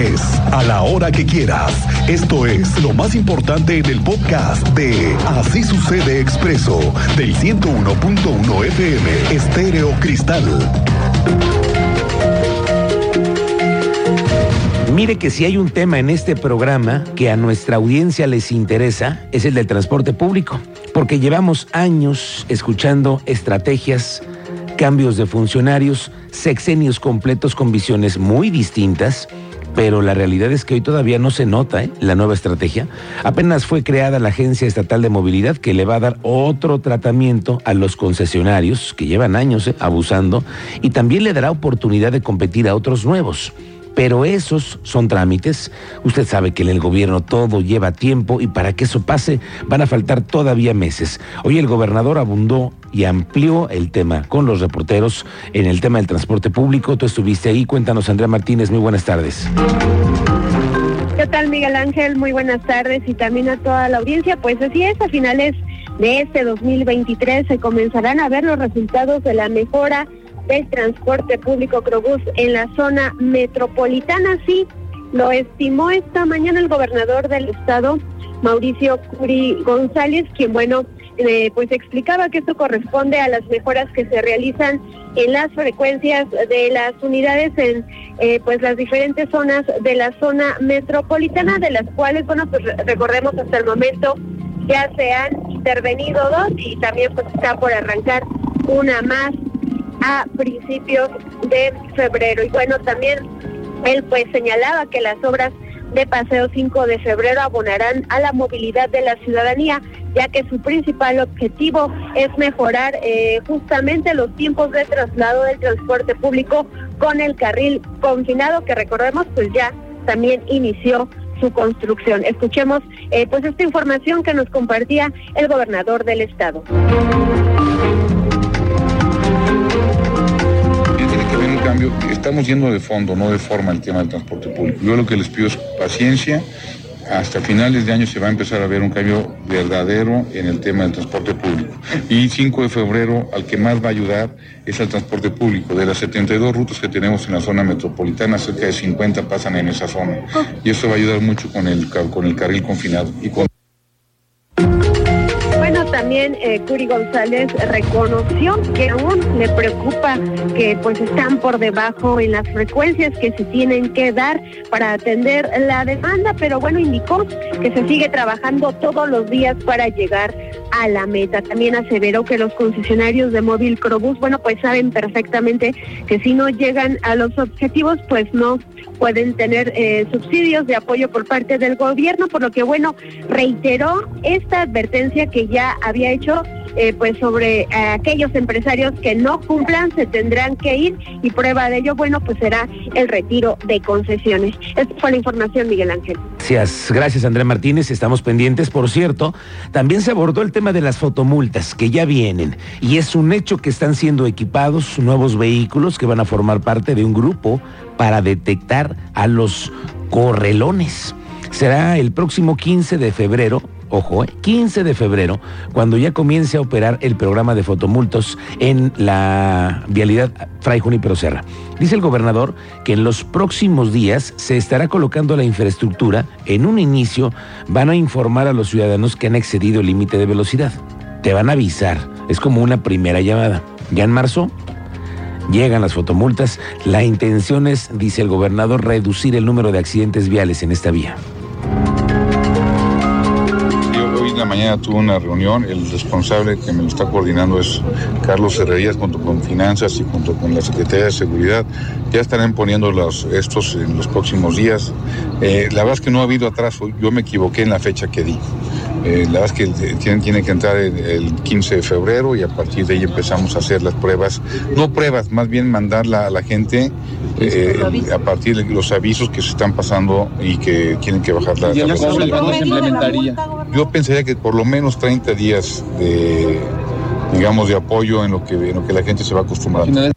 es a la hora que quieras. Esto es lo más importante en el podcast de Así sucede expreso del 101.1 FM Estéreo Cristal. Mire que si hay un tema en este programa que a nuestra audiencia les interesa, es el del transporte público, porque llevamos años escuchando estrategias, cambios de funcionarios, sexenios completos con visiones muy distintas, pero la realidad es que hoy todavía no se nota ¿eh? la nueva estrategia. Apenas fue creada la Agencia Estatal de Movilidad que le va a dar otro tratamiento a los concesionarios que llevan años ¿eh? abusando y también le dará oportunidad de competir a otros nuevos. Pero esos son trámites. Usted sabe que en el gobierno todo lleva tiempo y para que eso pase van a faltar todavía meses. Hoy el gobernador abundó y amplió el tema con los reporteros en el tema del transporte público. Tú estuviste ahí. Cuéntanos, Andrea Martínez. Muy buenas tardes. ¿Qué tal, Miguel Ángel? Muy buenas tardes y también a toda la audiencia. Pues así es, a finales de este 2023 se comenzarán a ver los resultados de la mejora del transporte público Crobús en la zona metropolitana. Sí, lo estimó esta mañana el gobernador del estado, Mauricio Curi González, quien, bueno, eh, pues explicaba que esto corresponde a las mejoras que se realizan en las frecuencias de las unidades en eh, pues las diferentes zonas de la zona metropolitana, de las cuales, bueno, pues recordemos hasta el momento ya se han intervenido dos y también pues está por arrancar una más a principios de febrero. Y bueno, también él pues señalaba que las obras de Paseo 5 de febrero abonarán a la movilidad de la ciudadanía, ya que su principal objetivo es mejorar eh, justamente los tiempos de traslado del transporte público con el carril confinado, que recordemos pues ya también inició su construcción. Escuchemos eh, pues esta información que nos compartía el gobernador del estado. Estamos yendo de fondo, no de forma el tema del transporte público. Yo lo que les pido es paciencia. Hasta finales de año se va a empezar a ver un cambio verdadero en el tema del transporte público. Y 5 de febrero al que más va a ayudar es al transporte público. De las 72 rutas que tenemos en la zona metropolitana, cerca de 50 pasan en esa zona. Y eso va a ayudar mucho con el, con el carril confinado. Y con también eh, Curi González reconoció que aún le preocupa que pues están por debajo en las frecuencias que se tienen que dar para atender la demanda, pero bueno, indicó que se sigue trabajando todos los días para llegar a la meta. También aseveró que los concesionarios de móvil Crobús, bueno, pues saben perfectamente que si no llegan a los objetivos, pues no pueden tener eh, subsidios de apoyo por parte del gobierno, por lo que, bueno, reiteró esta advertencia que ya había hecho eh, pues sobre aquellos empresarios que no cumplan se tendrán que ir y prueba de ello, bueno, pues será el retiro de concesiones. Esta fue la información, Miguel Ángel. Gracias, gracias Andrea Martínez, estamos pendientes, por cierto. También se abordó el tema de las fotomultas que ya vienen y es un hecho que están siendo equipados nuevos vehículos que van a formar parte de un grupo para detectar a los correlones. Será el próximo 15 de febrero ojo, 15 eh, de febrero, cuando ya comience a operar el programa de fotomultos en la vialidad Fray Junípero Serra. Dice el gobernador que en los próximos días se estará colocando la infraestructura. En un inicio van a informar a los ciudadanos que han excedido el límite de velocidad. Te van a avisar. Es como una primera llamada. Ya en marzo llegan las fotomultas. La intención es, dice el gobernador, reducir el número de accidentes viales en esta vía la mañana tuve una reunión, el responsable que me lo está coordinando es Carlos Herrerías junto con Finanzas y junto con la Secretaría de Seguridad. Ya estarán poniendo los, estos en los próximos días. Eh, la verdad es que no ha habido atraso, yo me equivoqué en la fecha que di. Eh, la verdad es que tienen, tiene que entrar el, 15 de febrero y a partir de ahí empezamos a hacer las pruebas. No pruebas, más bien mandarla a la gente eh, a partir de los avisos que se están pasando y que tienen que bajar la... la se implementaría? Yo pensaría que por lo menos 30 días de, digamos, de apoyo en lo que, en lo que la gente se va acostumbrando.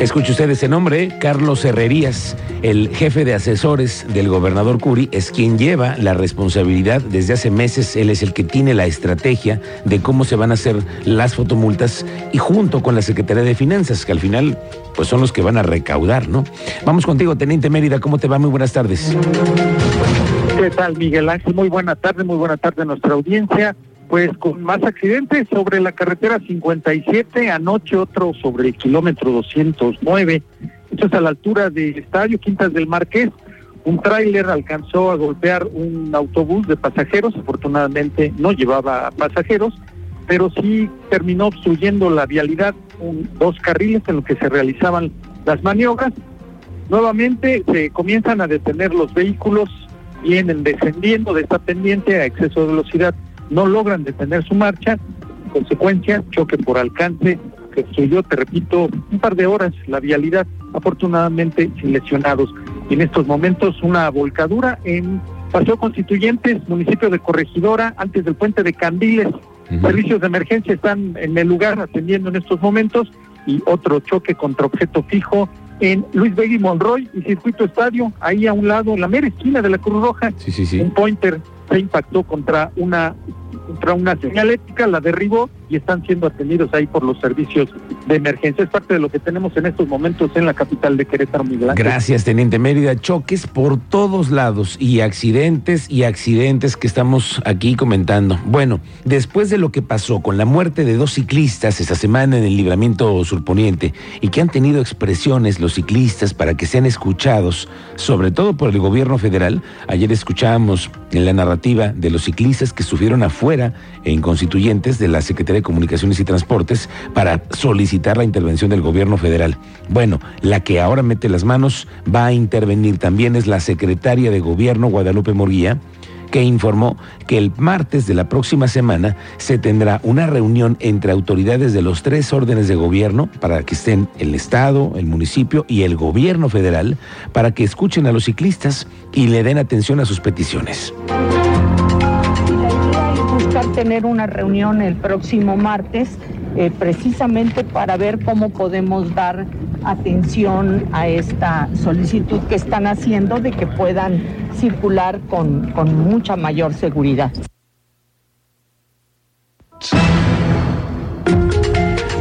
Escuche usted ese nombre, Carlos Herrerías, el jefe de asesores del gobernador Curi, es quien lleva la responsabilidad desde hace meses. Él es el que tiene la estrategia de cómo se van a hacer las fotomultas y junto con la Secretaría de Finanzas, que al final pues son los que van a recaudar, ¿no? Vamos contigo, Teniente Mérida, ¿cómo te va? Muy buenas tardes. ¿Qué tal, Miguel Ángel? Muy buena tarde, muy buena tarde a nuestra audiencia pues con más accidentes sobre la carretera 57, anoche otro sobre el kilómetro 209, esto es a la altura del estadio Quintas del Marqués, un tráiler alcanzó a golpear un autobús de pasajeros, afortunadamente no llevaba pasajeros, pero sí terminó obstruyendo la vialidad, dos carriles en los que se realizaban las maniobras. Nuevamente se comienzan a detener los vehículos, vienen descendiendo de esta pendiente a exceso de velocidad no logran detener su marcha, consecuencia, choque por alcance que obstruyó, te repito, un par de horas la vialidad, afortunadamente sin lesionados. en estos momentos una volcadura en Paseo Constituyentes, municipio de Corregidora, antes del puente de Candiles. Servicios de emergencia están en el lugar atendiendo en estos momentos y otro choque contra objeto fijo en Luis Begui Monroy y Circuito Estadio, ahí a un lado, en la mera esquina de la Cruz Roja, un pointer se impactó contra una contra una señalética, la derribó y están siendo atendidos ahí por los servicios de emergencia. Es parte de lo que tenemos en estos momentos en la capital de Querétaro, Miguel Gracias, Teniente Mérida. Choques por todos lados y accidentes y accidentes que estamos aquí comentando. Bueno, después de lo que pasó con la muerte de dos ciclistas esta semana en el libramiento surponiente y que han tenido expresiones los ciclistas para que sean escuchados, sobre todo por el gobierno federal, ayer escuchábamos en la narrativa de los ciclistas que sufrieron afuera en constituyentes de la Secretaría de Comunicaciones y Transportes para solicitar la intervención del gobierno federal. Bueno, la que ahora mete las manos va a intervenir también es la secretaria de Gobierno, Guadalupe Morguía, que informó que el martes de la próxima semana se tendrá una reunión entre autoridades de los tres órdenes de gobierno para que estén el Estado, el municipio y el gobierno federal para que escuchen a los ciclistas y le den atención a sus peticiones tener una reunión el próximo martes eh, precisamente para ver cómo podemos dar atención a esta solicitud que están haciendo de que puedan circular con, con mucha mayor seguridad.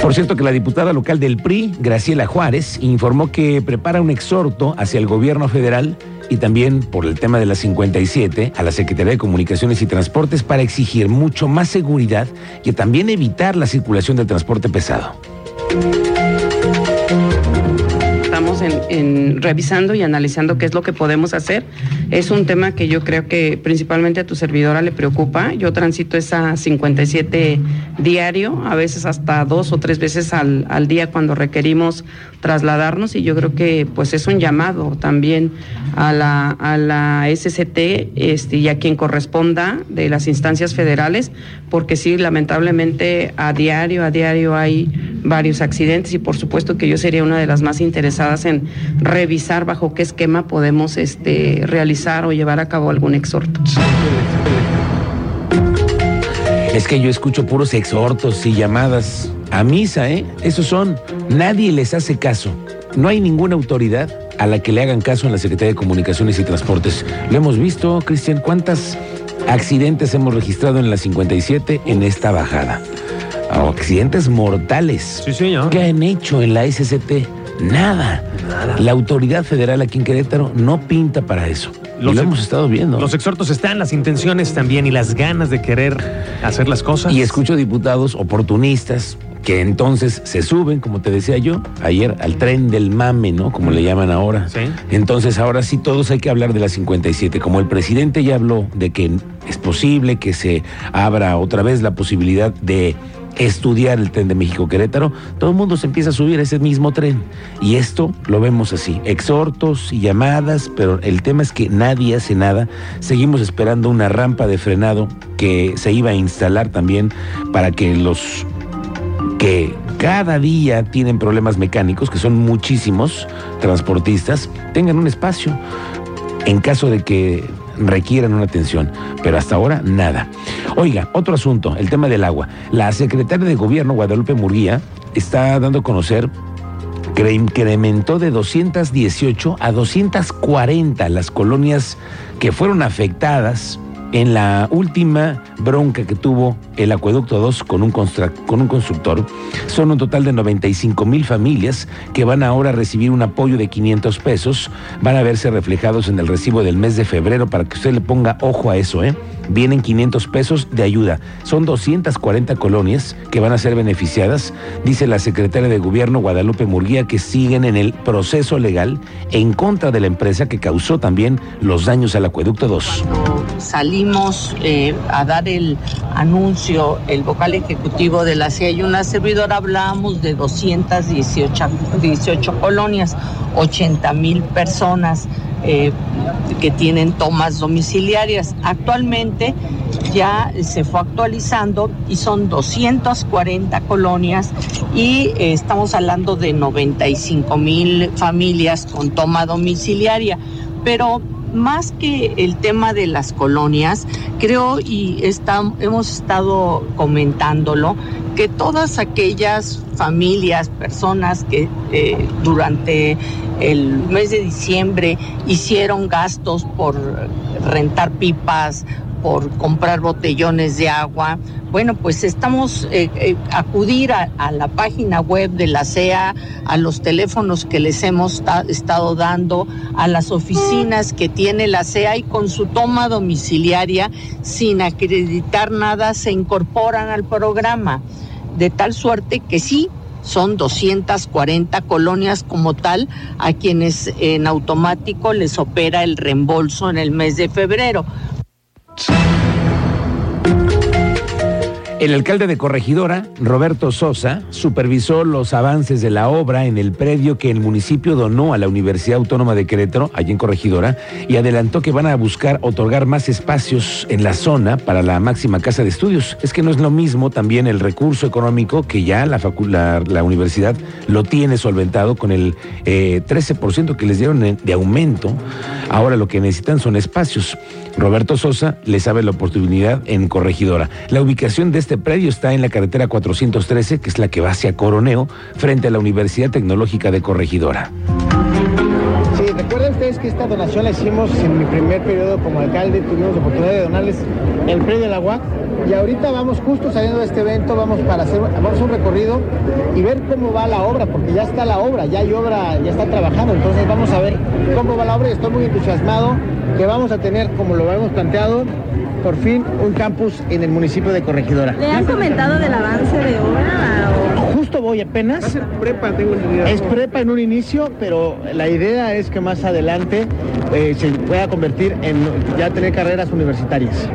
Por cierto que la diputada local del PRI, Graciela Juárez, informó que prepara un exhorto hacia el gobierno federal y también por el tema de la 57 a la Secretaría de Comunicaciones y Transportes para exigir mucho más seguridad y también evitar la circulación del transporte pesado en, revisando y analizando qué es lo que podemos hacer. Es un tema que yo creo que principalmente a tu servidora le preocupa. Yo transito esa 57 diario, a veces hasta dos o tres veces al, al día cuando requerimos trasladarnos y yo creo que pues es un llamado también a la, a la SCT este, y a quien corresponda de las instancias federales, porque sí, lamentablemente a diario, a diario hay varios accidentes y por supuesto que yo sería una de las más interesadas en revisar bajo qué esquema podemos este, realizar o llevar a cabo algún exhorto. Es que yo escucho puros exhortos y llamadas a misa, ¿eh? Esos son, nadie les hace caso. No hay ninguna autoridad a la que le hagan caso en la Secretaría de Comunicaciones y Transportes. Lo hemos visto, Cristian, ¿cuántos accidentes hemos registrado en la 57 en esta bajada? accidentes mortales. Sí, señor. ¿Qué han hecho en la SCT? Nada. La autoridad federal aquí en Querétaro no pinta para eso. lo hemos estado viendo. Los exhortos están, las intenciones también y las ganas de querer hacer las cosas. Y escucho diputados oportunistas que entonces se suben, como te decía yo, ayer al tren del mame, ¿no? Como le llaman ahora. Sí. Entonces ahora sí todos hay que hablar de la 57. Como el presidente ya habló de que es posible que se abra otra vez la posibilidad de estudiar el tren de México Querétaro, todo el mundo se empieza a subir a ese mismo tren. Y esto lo vemos así, exhortos y llamadas, pero el tema es que nadie hace nada. Seguimos esperando una rampa de frenado que se iba a instalar también para que los que cada día tienen problemas mecánicos, que son muchísimos transportistas, tengan un espacio en caso de que requieran una atención, pero hasta ahora nada. Oiga, otro asunto, el tema del agua. La secretaria de Gobierno, Guadalupe Murguía, está dando a conocer que incrementó de 218 a 240 las colonias que fueron afectadas en la última bronca que tuvo el Acueducto 2 con un, con un constructor. Son un total de 95 mil familias que van ahora a recibir un apoyo de 500 pesos. Van a verse reflejados en el recibo del mes de febrero para que usted le ponga ojo a eso, ¿eh? vienen 500 pesos de ayuda. Son 240 colonias que van a ser beneficiadas, dice la secretaria de Gobierno Guadalupe Murguía, que siguen en el proceso legal en contra de la empresa que causó también los daños al acueducto 2. Eh, a dar el anuncio, el vocal ejecutivo de la CIA y una servidora, hablábamos de 218 18 colonias, 80 mil personas. Eh, que tienen tomas domiciliarias. Actualmente ya se fue actualizando y son 240 colonias y eh, estamos hablando de 95 mil familias con toma domiciliaria. Pero más que el tema de las colonias, creo y hemos estado comentándolo, que todas aquellas familias, personas que eh, durante el mes de diciembre hicieron gastos por rentar pipas, por comprar botellones de agua. Bueno, pues estamos eh, eh, acudir a, la página web de la CEA, a los teléfonos que les hemos estado dando, a las oficinas que tiene la CEA y con su toma domiciliaria, sin acreditar nada, se incorporan al programa. De tal suerte que sí, son 240 colonias como tal a quienes en automático les opera el reembolso en el mes de febrero. El alcalde de Corregidora, Roberto Sosa, supervisó los avances de la obra en el predio que el municipio donó a la Universidad Autónoma de Querétaro, allí en Corregidora, y adelantó que van a buscar otorgar más espacios en la zona para la máxima casa de estudios. Es que no es lo mismo también el recurso económico que ya la, la, universidad lo tiene solventado con el 13% eh, que les dieron de aumento. Ahora lo que necesitan son espacios. Roberto Sosa le sabe la oportunidad en Corregidora. La ubicación de este predio está en la carretera 413, que es la que va hacia Coroneo, frente a la Universidad Tecnológica de Corregidora. Recuerden ustedes que esta donación la hicimos en mi primer periodo como alcalde, tuvimos la oportunidad de donarles el predio del agua y ahorita vamos justo saliendo de este evento, vamos para hacer vamos un recorrido y ver cómo va la obra, porque ya está la obra, ya hay obra, ya está trabajando, entonces vamos a ver cómo va la obra y estoy muy entusiasmado que vamos a tener, como lo hemos planteado, por fin un campus en el municipio de Corregidora. ¿Le han comentado del avance de obra? Justo voy apenas. Es prepa, tengo Es prepa en un inicio, pero la idea es que más adelante eh, se pueda convertir en ya tener carreras universitarias.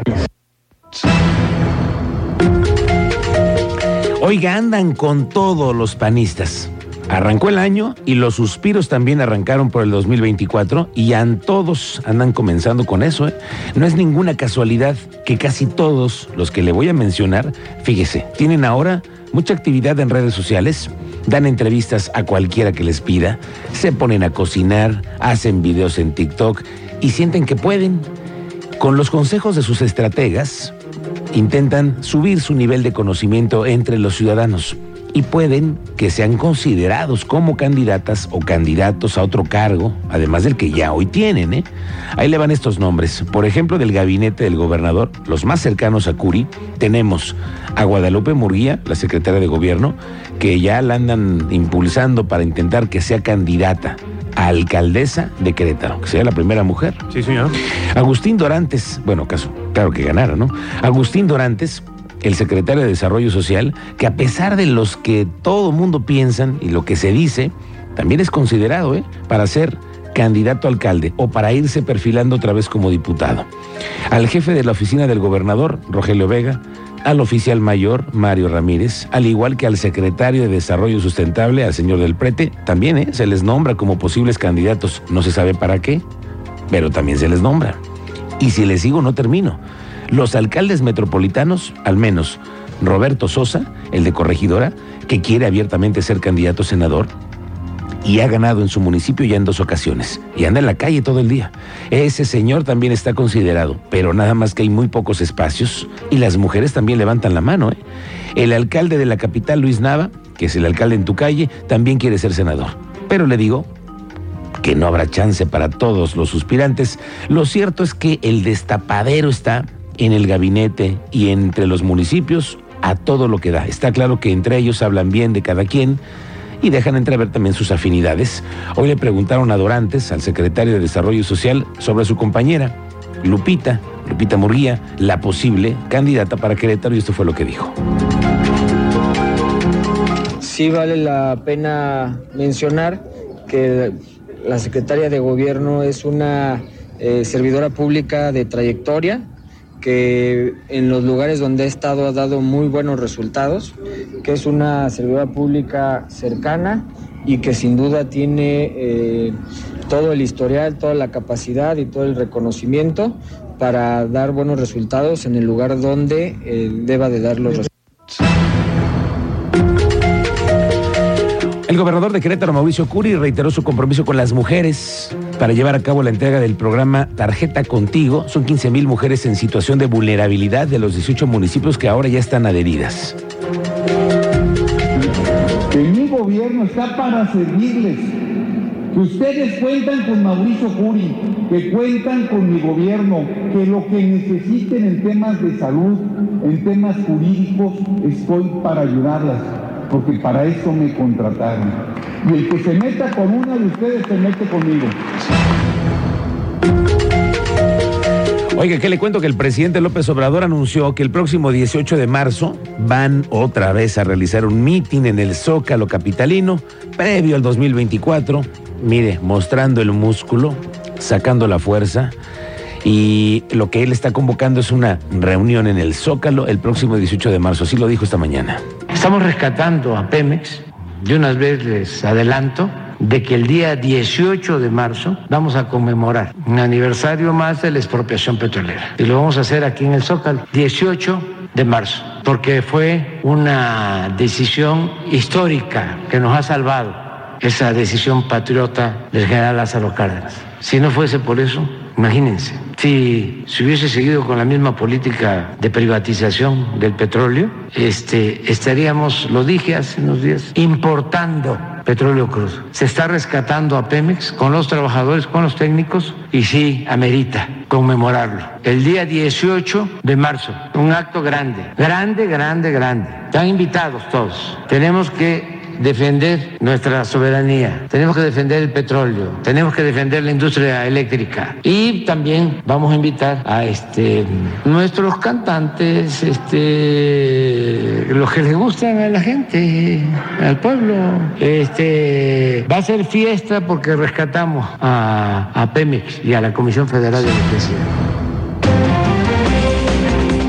Oiga, andan con todos los panistas. Arrancó el año y los suspiros también arrancaron por el 2024 y ya todos andan comenzando con eso. ¿eh? No es ninguna casualidad que casi todos los que le voy a mencionar, fíjese, tienen ahora mucha actividad en redes sociales, dan entrevistas a cualquiera que les pida, se ponen a cocinar, hacen videos en TikTok y sienten que pueden. Con los consejos de sus estrategas, intentan subir su nivel de conocimiento entre los ciudadanos y pueden que sean considerados como candidatas o candidatos a otro cargo, además del que ya hoy tienen. ¿eh? Ahí le van estos nombres. Por ejemplo, del gabinete del gobernador, los más cercanos a Curi, tenemos a Guadalupe Murguía, la secretaria de gobierno, que ya la andan impulsando para intentar que sea candidata a alcaldesa de Querétaro, que sea la primera mujer. Sí, señor. Agustín Dorantes, bueno, caso, claro que ganara, ¿no? Agustín Dorantes el secretario de Desarrollo Social, que a pesar de los que todo mundo piensan y lo que se dice, también es considerado ¿eh? para ser candidato a alcalde o para irse perfilando otra vez como diputado. Al jefe de la oficina del gobernador, Rogelio Vega, al oficial mayor, Mario Ramírez, al igual que al secretario de Desarrollo Sustentable, al señor del Prete, también ¿eh? se les nombra como posibles candidatos. No se sabe para qué, pero también se les nombra. Y si les sigo, no termino. Los alcaldes metropolitanos, al menos Roberto Sosa, el de Corregidora, que quiere abiertamente ser candidato a senador, y ha ganado en su municipio ya en dos ocasiones. Y anda en la calle todo el día. Ese señor también está considerado, pero nada más que hay muy pocos espacios y las mujeres también levantan la mano. ¿eh? El alcalde de la capital, Luis Nava, que es el alcalde en tu calle, también quiere ser senador. Pero le digo que no habrá chance para todos los suspirantes. Lo cierto es que el destapadero está en el gabinete y entre los municipios a todo lo que da. Está claro que entre ellos hablan bien de cada quien y dejan entrever también sus afinidades. Hoy le preguntaron a Dorantes, al secretario de Desarrollo Social, sobre su compañera, Lupita, Lupita Murguía, la posible candidata para Querétaro, y esto fue lo que dijo. Sí vale la pena mencionar que la secretaria de Gobierno es una eh, servidora pública de trayectoria, que en los lugares donde ha estado ha dado muy buenos resultados, que es una servidora pública cercana y que sin duda tiene eh, todo el historial, toda la capacidad y todo el reconocimiento para dar buenos resultados en el lugar donde eh, deba de dar los resultados. El gobernador de Querétaro, Mauricio Curi, reiteró su compromiso con las mujeres para llevar a cabo la entrega del programa Tarjeta Contigo. Son 15 mil mujeres en situación de vulnerabilidad de los 18 municipios que ahora ya están adheridas. Que mi gobierno está para servirles. Que ustedes cuentan con Mauricio Curi, que cuentan con mi gobierno, que lo que necesiten en temas de salud, en temas jurídicos, estoy para ayudarlas porque para eso me contrataron. Y el que se meta con una de ustedes se mete conmigo. Oiga, ¿qué le cuento? Que el presidente López Obrador anunció que el próximo 18 de marzo van otra vez a realizar un mitin en el Zócalo Capitalino, previo al 2024. Mire, mostrando el músculo, sacando la fuerza. Y lo que él está convocando es una reunión en el Zócalo el próximo 18 de marzo. Así lo dijo esta mañana. Estamos rescatando a Pemex. De una vez les adelanto de que el día 18 de marzo vamos a conmemorar un aniversario más de la expropiación petrolera. Y lo vamos a hacer aquí en el Zócalo, 18 de marzo, porque fue una decisión histórica que nos ha salvado esa decisión patriota del general Lázaro Cárdenas. Si no fuese por eso, imagínense, si se hubiese seguido con la misma política de privatización del petróleo, este, estaríamos, lo dije hace unos días, importando petróleo crudo. Se está rescatando a Pemex con los trabajadores, con los técnicos y sí, amerita conmemorarlo. El día 18 de marzo, un acto grande, grande, grande, grande. Están invitados todos. Tenemos que defender nuestra soberanía, tenemos que defender el petróleo, tenemos que defender la industria eléctrica y también vamos a invitar a este nuestros cantantes, este los que les gustan a la gente, al pueblo. Este va a ser fiesta porque rescatamos a, a Pemex y a la Comisión Federal de Electricidad.